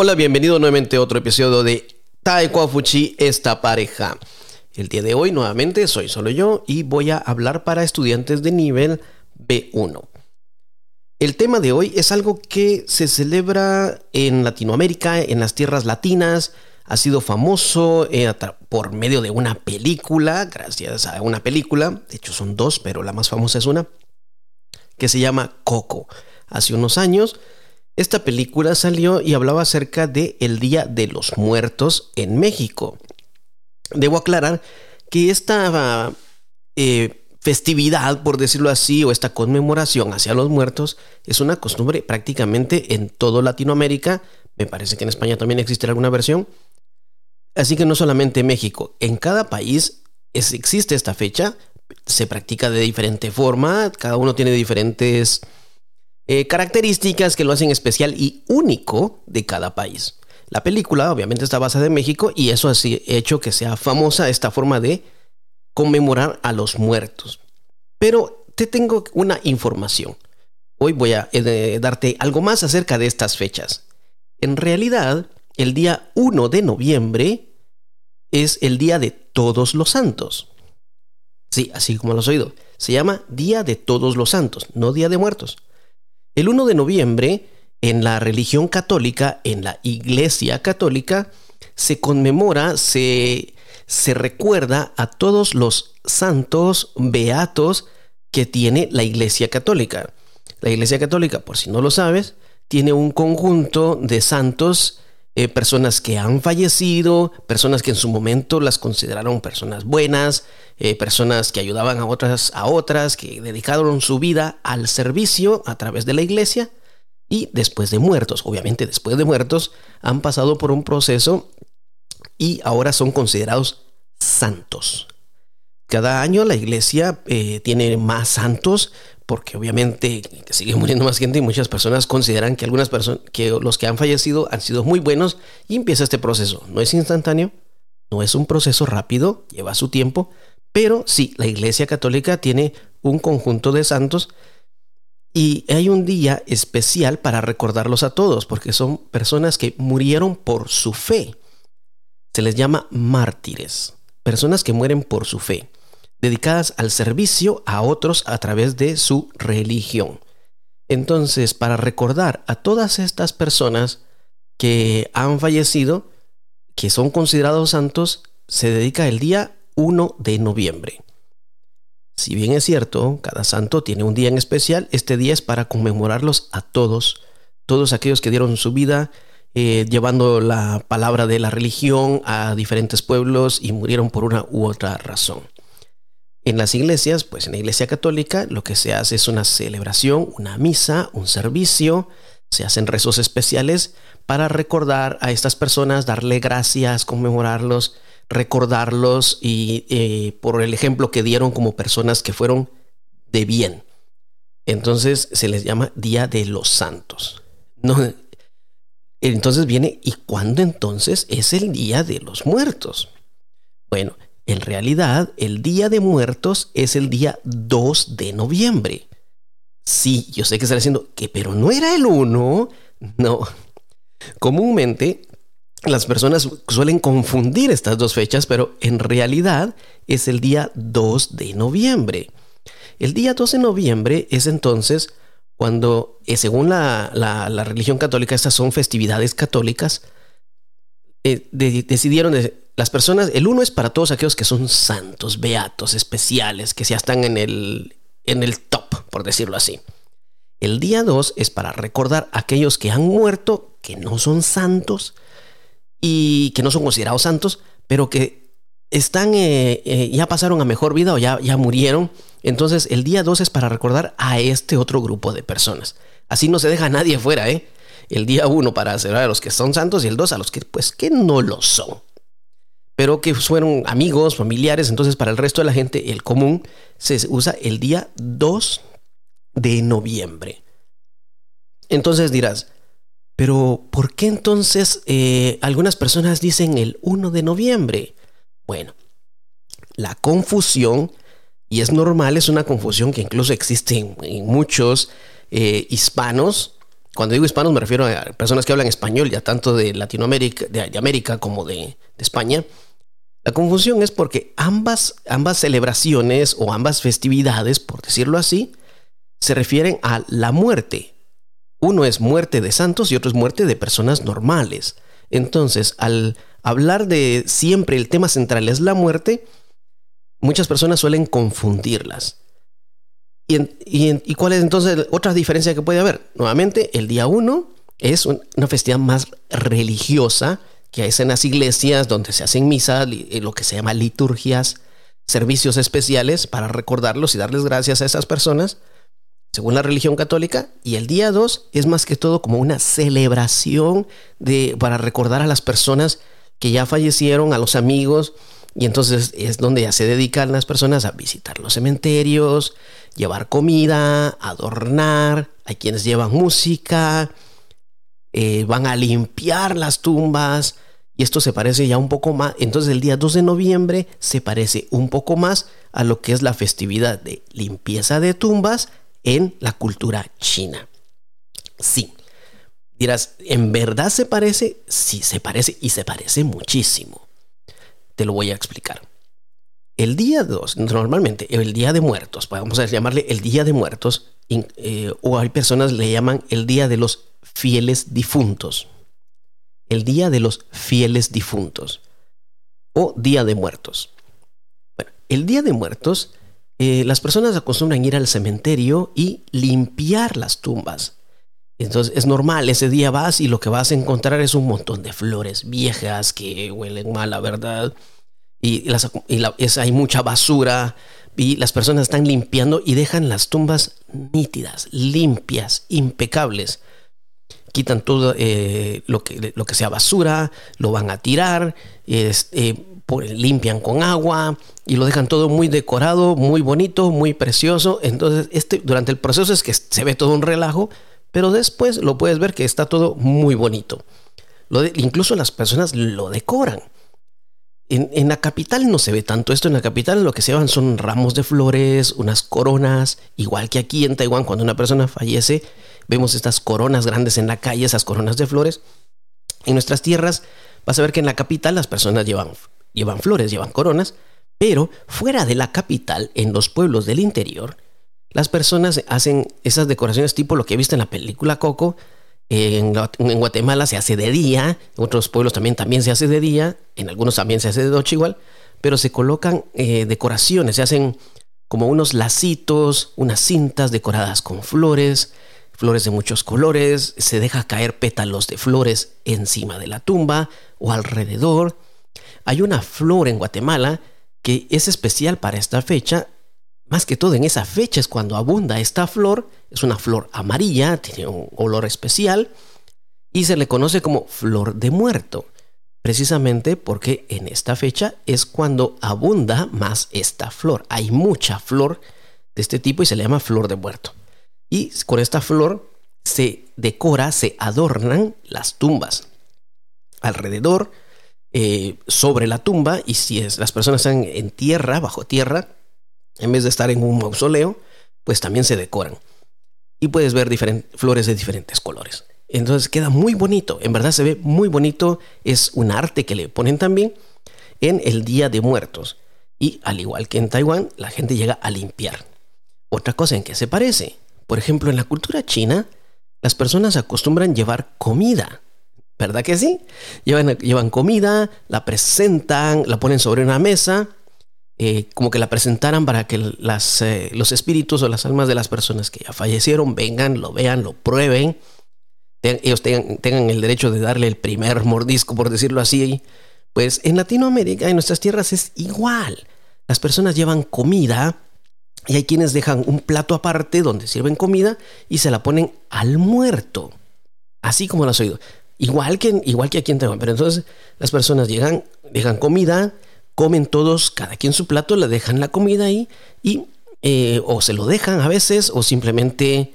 Hola, bienvenido nuevamente a otro episodio de Taekwondo Fuchi, esta pareja. El día de hoy nuevamente soy solo yo y voy a hablar para estudiantes de nivel B1. El tema de hoy es algo que se celebra en Latinoamérica, en las tierras latinas, ha sido famoso eh, por medio de una película, gracias a una película, de hecho son dos, pero la más famosa es una, que se llama Coco. Hace unos años esta película salió y hablaba acerca de el Día de los Muertos en México. Debo aclarar que esta eh, festividad, por decirlo así, o esta conmemoración hacia los muertos, es una costumbre prácticamente en toda Latinoamérica. Me parece que en España también existe alguna versión. Así que no solamente en México, en cada país existe esta fecha, se practica de diferente forma, cada uno tiene diferentes eh, características que lo hacen especial y único de cada país. La película obviamente está basada en México y eso ha hecho que sea famosa esta forma de conmemorar a los muertos. Pero te tengo una información. Hoy voy a eh, darte algo más acerca de estas fechas. En realidad, el día 1 de noviembre es el Día de Todos los Santos. Sí, así como lo has oído. Se llama Día de Todos los Santos, no Día de Muertos. El 1 de noviembre, en la religión católica, en la Iglesia Católica, se conmemora, se, se recuerda a todos los santos beatos que tiene la Iglesia Católica. La Iglesia Católica, por si no lo sabes, tiene un conjunto de santos, eh, personas que han fallecido, personas que en su momento las consideraron personas buenas, eh, personas que ayudaban a otras, a otras, que dedicaron su vida al servicio a través de la iglesia y después de muertos, obviamente después de muertos, han pasado por un proceso y ahora son considerados santos. Cada año la iglesia eh, tiene más santos porque obviamente sigue muriendo más gente y muchas personas consideran que algunas personas, que los que han fallecido han sido muy buenos y empieza este proceso. No es instantáneo, no es un proceso rápido, lleva su tiempo, pero sí, la Iglesia Católica tiene un conjunto de santos y hay un día especial para recordarlos a todos, porque son personas que murieron por su fe. Se les llama mártires, personas que mueren por su fe, dedicadas al servicio a otros a través de su religión. Entonces, para recordar a todas estas personas que han fallecido, que son considerados santos, se dedica el día 1 de noviembre. Si bien es cierto, cada santo tiene un día en especial, este día es para conmemorarlos a todos, todos aquellos que dieron su vida eh, llevando la palabra de la religión a diferentes pueblos y murieron por una u otra razón. En las iglesias, pues en la iglesia católica, lo que se hace es una celebración, una misa, un servicio, se hacen rezos especiales para recordar a estas personas, darle gracias, conmemorarlos, recordarlos y eh, por el ejemplo que dieron como personas que fueron de bien. Entonces se les llama Día de los Santos. No, entonces viene, ¿y cuándo entonces es el Día de los Muertos? Bueno, en realidad el Día de Muertos es el día 2 de noviembre. Sí, yo sé que está diciendo que, pero no era el 1. No. Comúnmente las personas suelen confundir estas dos fechas, pero en realidad es el día 2 de noviembre. El día 2 de noviembre es entonces cuando, eh, según la, religión católica, estas son festividades católicas, eh, decidieron, las personas, el uno es para todos aquellos que son santos, beatos, especiales, que ya están en el, en el top, por decirlo así. El día 2 es para recordar a aquellos que han muerto, que no son santos, y que no son considerados santos, pero que están, eh, eh, ya pasaron a mejor vida o ya, ya murieron. Entonces el día 2 es para recordar a este otro grupo de personas. Así no se deja a nadie fuera, ¿eh? El día 1 para celebrar a los que son santos y el 2 a los que pues que no lo son. Pero que fueron amigos, familiares, entonces para el resto de la gente el común se usa el día 2 de noviembre. Entonces dirás, pero, ¿por qué entonces eh, algunas personas dicen el 1 de noviembre? Bueno, la confusión, y es normal, es una confusión que incluso existe en, muchos eh, hispanos, cuando digo hispanos me refiero a personas que hablan español, ya tanto de Latinoamérica, de, América como de, de, España. La confusión es porque ambas, ambas celebraciones o ambas festividades, por decirlo así, se refieren a la muerte. Uno es muerte de santos y otro es muerte de personas normales. Entonces, al hablar de siempre el tema central es la muerte, muchas personas suelen confundirlas. ¿Y, cuál es entonces otra diferencia que puede haber? Nuevamente, el día 1 es una festividad más religiosa que es en las iglesias donde se hacen misas, eh, lo que se llama liturgias, servicios especiales para recordarlos y darles gracias a esas personas, según la religión católica. Y el día 2 es más que todo como una celebración de, para recordar a las personas que ya fallecieron, a los amigos, y entonces es donde ya se dedican las personas a visitar los cementerios, llevar comida, adornar, hay quienes llevan música, eh, van a limpiar las tumbas, y esto se parece ya un poco más, entonces el día 2 de noviembre se parece un poco más a lo que es la festividad de limpieza de tumbas en la cultura china. Sí. Dirás, ¿en verdad se parece? Sí, se parece y se parece muchísimo. Te lo voy a explicar. El día 2, normalmente, el día de muertos, vamos a llamarle el día de muertos, eh, o hay personas le llaman el día de los fieles difuntos. El día de los fieles difuntos. O día de muertos. El día de muertos, eh, las personas acostumbran ir al cementerio y limpiar las tumbas. Entonces es normal, ese día vas y lo que vas a encontrar es un montón de flores viejas que huelen mal, la verdad. Y, hay mucha basura y las personas están limpiando y dejan las tumbas nítidas, limpias, impecables. Quitan todo eh, lo, que, lo que sea basura, lo van a tirar, eh, limpian con agua y lo dejan todo muy decorado, muy bonito, muy precioso. Entonces, este, durante el proceso es que se ve todo un relajo, pero después lo puedes ver que está todo muy bonito. incluso las personas lo decoran. En, la capital no se ve tanto esto. En la capital lo que se van son ramos de flores, unas coronas, igual que aquí en Taiwán cuando una persona fallece, vemos estas coronas grandes en la calle, esas coronas de flores. En nuestras tierras vas a ver que en la capital las personas llevan, llevan flores, llevan coronas, pero fuera de la capital, en los pueblos del interior, las personas hacen esas decoraciones tipo lo que he visto en la película Coco. En, Guatemala se hace de día, en otros pueblos también, también se hace de día, en algunos también se hace de noche igual, pero se colocan eh, decoraciones, se hacen como unos lacitos, unas cintas decoradas con flores, flores de muchos colores, se deja caer pétalos de flores encima de la tumba o alrededor. Hay una flor en Guatemala que es especial para esta fecha más que todo en esa fecha es cuando abunda esta flor. Es una flor amarilla, tiene un olor especial y se le conoce como flor de muerto. Precisamente porque en esta fecha es cuando abunda más esta flor. Hay mucha flor de este tipo y se le llama flor de muerto. Y con esta flor se decora, se adornan las tumbas. Alrededor, eh, sobre la tumba, y si las personas están en tierra, bajo tierra, en vez de estar en un mausoleo, pues también se decoran. Y puedes ver flores de diferentes colores. Entonces queda muy bonito, en verdad se ve muy bonito, es un arte que le ponen también en el Día de Muertos. Y al igual que en Taiwán, la gente llega a limpiar. Otra cosa en que se parece, por ejemplo, en la cultura china, las personas acostumbran llevar comida. ¿Verdad que sí? Llevan, llevan comida, la presentan, la ponen sobre una mesa eh, como que la presentaran para que las, eh, los espíritus o las almas de las personas que ya fallecieron vengan, lo vean, lo prueben. ellos tengan, tengan, el derecho de darle el primer mordisco, por decirlo así. Pues en Latinoamérica, en nuestras tierras, es igual. Las personas llevan comida y hay quienes dejan un plato aparte donde sirven comida y se la ponen al muerto. Así como lo has oído. Igual que, igual que aquí en Taiwán. Pero entonces las personas llegan, dejan comida, comen todos, cada quien su plato, le dejan la comida ahí y eh, o se lo dejan a veces o simplemente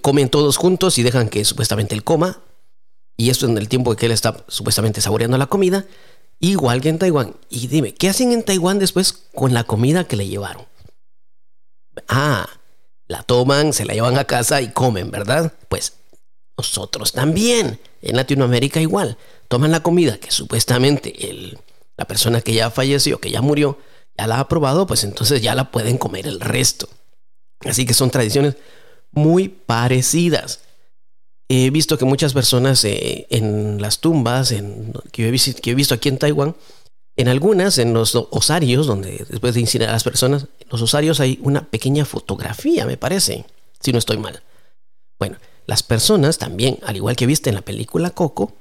comen todos juntos y dejan que supuestamente él coma. Y esto en el tiempo que él está supuestamente saboreando la comida. Igual que en Taiwán. Y dime, ¿qué hacen en Taiwán después con la comida que le llevaron? Ah, la toman, se la llevan a casa y comen, ¿verdad? Pues nosotros también, en Latinoamérica igual, toman la comida que supuestamente el, la persona que ya falleció, que ya murió, ya la ha probado, pues entonces ya la pueden comer el resto. Así que son tradiciones muy parecidas. He visto que muchas personas eh, en las tumbas en, que, he visto aquí en Taiwán, en algunas, en los osarios, donde después de incinerar a las personas, en los osarios hay una pequeña fotografía, me parece, si no estoy mal. Bueno, las personas también, al igual que viste en la película Coco,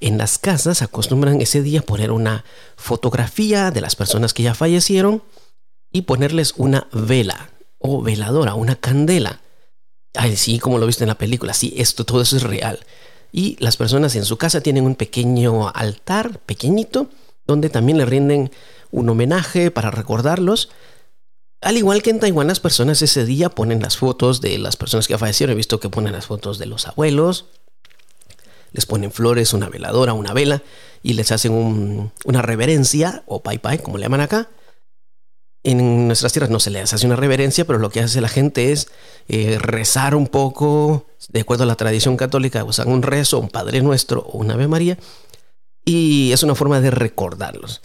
en las casas acostumbran ese día poner una fotografía de las personas que ya fallecieron y ponerles una vela o veladora, una candela. Ay, sí, como lo viste en la película, sí, esto, todo eso es real. Y las personas en su casa tienen un pequeño altar, pequeñito, donde también le rinden un homenaje para recordarlos. Al igual que en Taiwán, las personas ese día ponen las fotos de las personas que fallecieron. He visto que ponen las fotos de los abuelos, les ponen flores, una veladora, una vela, y les hacen una reverencia, o pai pai, como le llaman acá. En nuestras tierras no se les hace una reverencia, pero lo que hace la gente es eh, rezar un poco, de acuerdo a la tradición católica, usan un rezo, un Padre Nuestro o una Ave María, y es una forma de recordarlos.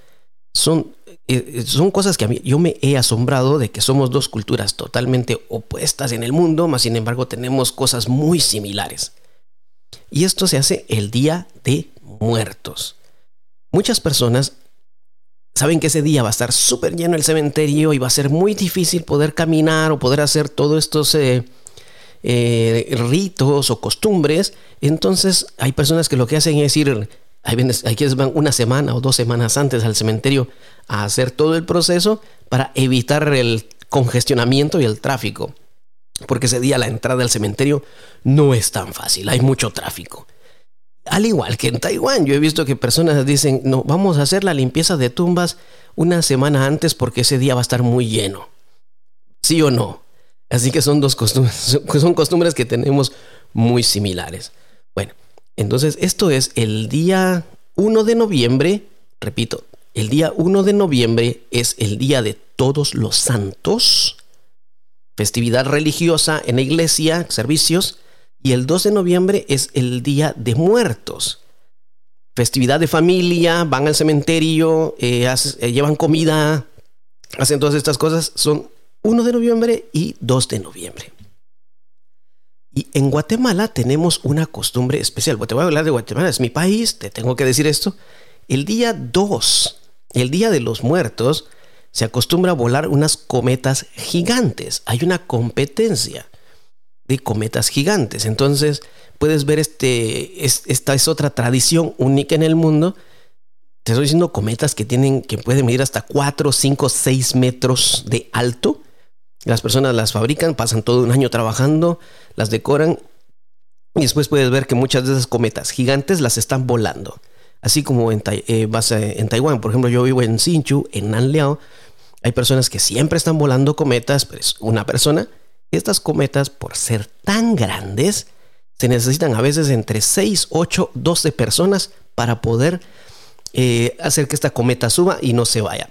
Son, eh, son cosas que a mí yo me he asombrado de que somos dos culturas totalmente opuestas en el mundo, mas sin embargo tenemos cosas muy similares. Y esto se hace el Día de Muertos. Muchas personas saben que ese día va a estar súper lleno el cementerio y va a ser muy difícil poder caminar o poder hacer todos estos eh, eh, ritos o costumbres. Entonces hay personas que lo que hacen es ir, hay, hay quienes van una semana o dos semanas antes al cementerio a hacer todo el proceso para evitar el congestionamiento y el tráfico porque ese día la entrada al cementerio no es tan fácil, hay mucho tráfico. Al igual que en Taiwán, yo he visto que personas dicen, no, vamos a hacer la limpieza de tumbas una semana antes porque ese día va a estar muy lleno. ¿Sí o no? Así que son dos costumbres, son costumbres que tenemos muy similares. Bueno, entonces esto es el día 1 de noviembre, repito, el día 1 de noviembre es el día de todos los santos festividad religiosa en la iglesia, servicios, y el 2 de noviembre es el Día de Muertos. Festividad de familia, van al cementerio, eh, eh, llevan comida, hacen todas estas cosas. Son 1 de noviembre y 2 de noviembre. Y en Guatemala tenemos una costumbre especial. Te voy a hablar de Guatemala, es mi país, te tengo que decir esto. El día 2, el Día de los Muertos, se acostumbra a volar unas cometas gigantes. Hay una competencia de cometas gigantes. Entonces, puedes ver este, esta es otra tradición única en el mundo. Te estoy diciendo cometas que tienen, que pueden medir hasta 4, 5, 6 metros de alto. Las personas las fabrican, pasan todo un año trabajando, las decoran y después puedes ver que muchas de esas cometas gigantes las están volando. Así como en, eh, en Taiwán, por ejemplo, yo vivo en Hsinchu, en Nanliao, hay personas que siempre están volando cometas, pero es una persona. Estas cometas, por ser tan grandes, se necesitan a veces entre 6, 8, 12 personas para poder eh, hacer que esta cometa suba y no se vaya.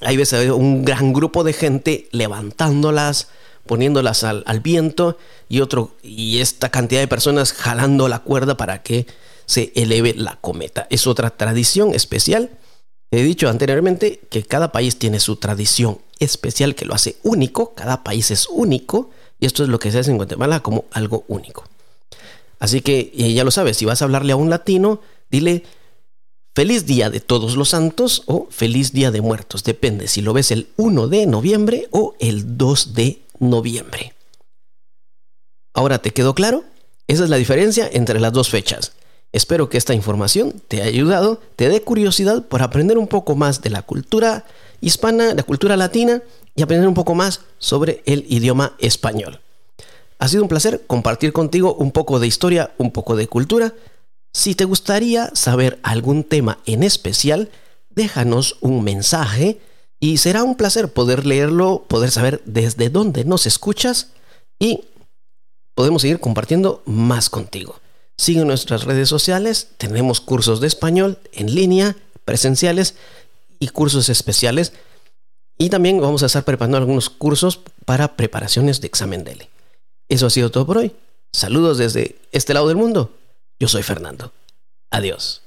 Hay veces un gran grupo de gente levantándolas, poniéndolas al, al, viento y otro y esta cantidad de personas jalando la cuerda para que se eleve la cometa. Es otra tradición especial He dicho anteriormente que cada país tiene su tradición especial que lo hace único, cada país es único y esto es lo que se hace en Guatemala como algo único. Así que ya lo sabes, si vas a hablarle a un latino, dile feliz día de todos los santos o feliz día de muertos, depende si lo ves el 1 de noviembre o el 2 de noviembre. Ahora, ¿te quedó claro? Esa es la diferencia entre las dos fechas. Espero que esta información te haya ayudado, te dé curiosidad por aprender un poco más de la cultura hispana, la cultura latina y aprender un poco más sobre el idioma español. Ha sido un placer compartir contigo un poco de historia, un poco de cultura. Si te gustaría saber algún tema en especial, déjanos un mensaje y será un placer poder leerlo, poder saber desde dónde nos escuchas y podemos seguir compartiendo más contigo. Sigue nuestras redes sociales, tenemos cursos de español en línea, presenciales y cursos especiales. Y también vamos a estar preparando algunos cursos para preparaciones de examen DELE. Eso ha sido todo por hoy. Saludos desde este lado del mundo. Yo soy Fernando. Adiós.